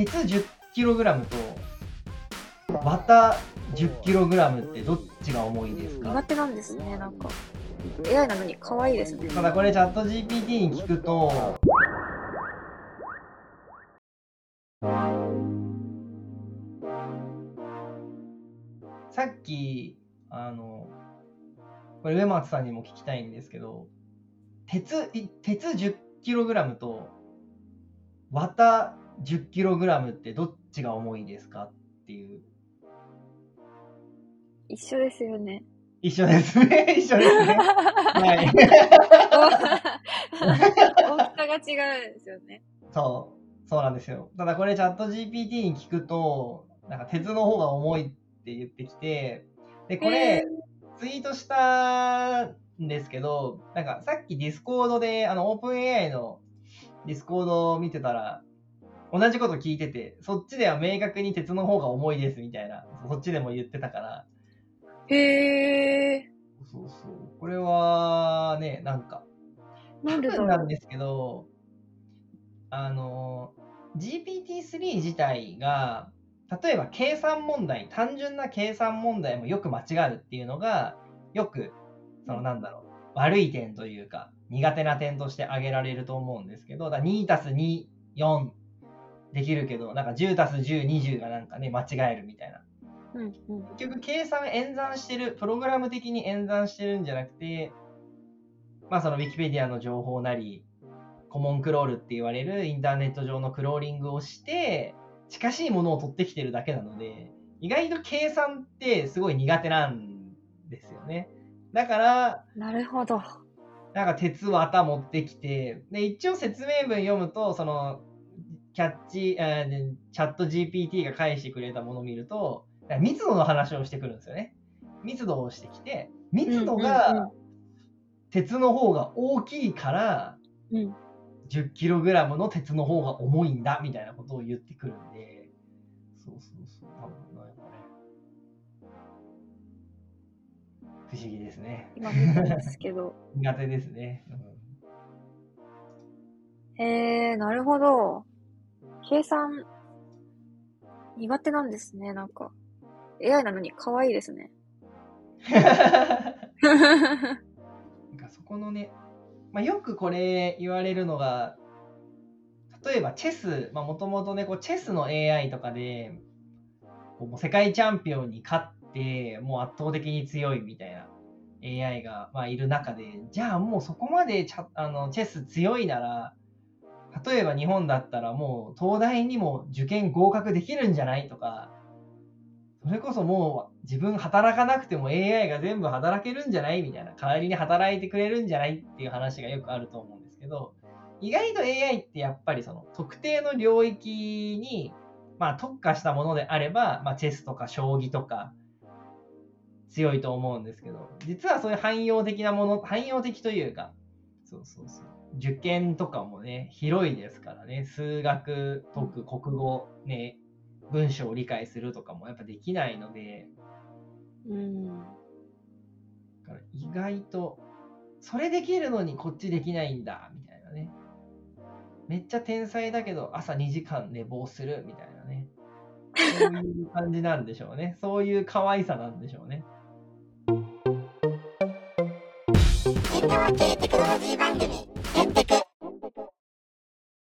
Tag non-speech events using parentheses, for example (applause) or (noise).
鉄 10kg と綿 10kg ってどっちが重いですか？苦手なんですね、なんか。AI なのに可愛いですね。ただこれチャット GPT に聞くとさっきあのこれ上松さんにも聞きたいんですけど鉄い鉄 10kg と綿 10kg ってどっちが重いですかっていう一緒ですよね。一緒ですね (laughs) 一緒ですねはい (laughs) 大きさが違うんですよね。そう、そうなんですよ。ただこれチャット GPT に聞くと、なんか鉄の方が重いって言ってきて、で、これ、ツイートしたんですけど、なんかさっき Discord で、あの、 OpenAI のディスコードを見てたら、同じこと聞いてて、そっちでは明確に鉄の方が重いですみたいな、そっちでも言ってたから、へえ。そうそう。これはね、なんか、なんでなんですけど、あの、GPT-3 自体が、例えば計算問題、単純な計算問題もよく間違うっていうのが、よく、そのなんだろう、悪い点というか、苦手な点として挙げられると思うんですけど、だから2たす2、4できるけど、なんか10たす10、20がなんかね、間違えるみたいな。うんうん。結局計算演算してる、プログラム的に演算してるんじゃなくて、まあその Wikipedia の情報なり、コモンクロールって言われるインターネット上のクローリングをして、近しいものを取ってきてるだけなので、意外と計算ってすごい苦手なんですよね。だから、なるほど。なんか鉄綿持ってきて、で、一応説明文読むと、その、キャッチ、えーチャット GPT が返してくれたものを見ると、密度の話をしてくるんですよね。密度をしてきて、密度が鉄の方が大きいから、うん。10kg の鉄の方が重いんだみたいなことを言ってくるんで、そうそうそう、多分なんかね、不思議ですね。今見たんですけど。(laughs) 苦手ですね。うんへえ、なるほど。計算、苦手なんですね、なんか。AI なのに可愛いですね。(laughs) (laughs) なんかそこのね、まあ、よくこれ言われるのが、例えばチェス、もともとね、こうチェスの AI とかで、こうもう世界チャンピオンに勝って、もう圧倒的に強いみたいな AI が、まあ、いる中で、じゃあもうそこまでチャあのチェス強いなら、例えば日本だったらもう東大にも受験合格できるんじゃないとか、それこそもう自分働かなくても AI が全部働けるんじゃないみたいな、代わりに働いてくれるんじゃないっていう話がよくあると思うんですけど、意外と AI ってやっぱりその特定の領域に、まあ、特化したものであれば、まあ、チェスとか将棋とか強いと思うんですけど、実はそういう汎用的なもの、汎用的というか、そうそうそう。受験とかもね、広いですからね、数学解く、国語、ね、文章を理解するとかもやっぱできないので、うん。意外と、それできるのにこっちできないんだ、みたいなね。めっちゃ天才だけど朝2時間寝坊する、みたいなね。そういう感じなんでしょうね。(laughs) そういう可愛さなんでしょうね。電動系テクノロジー番組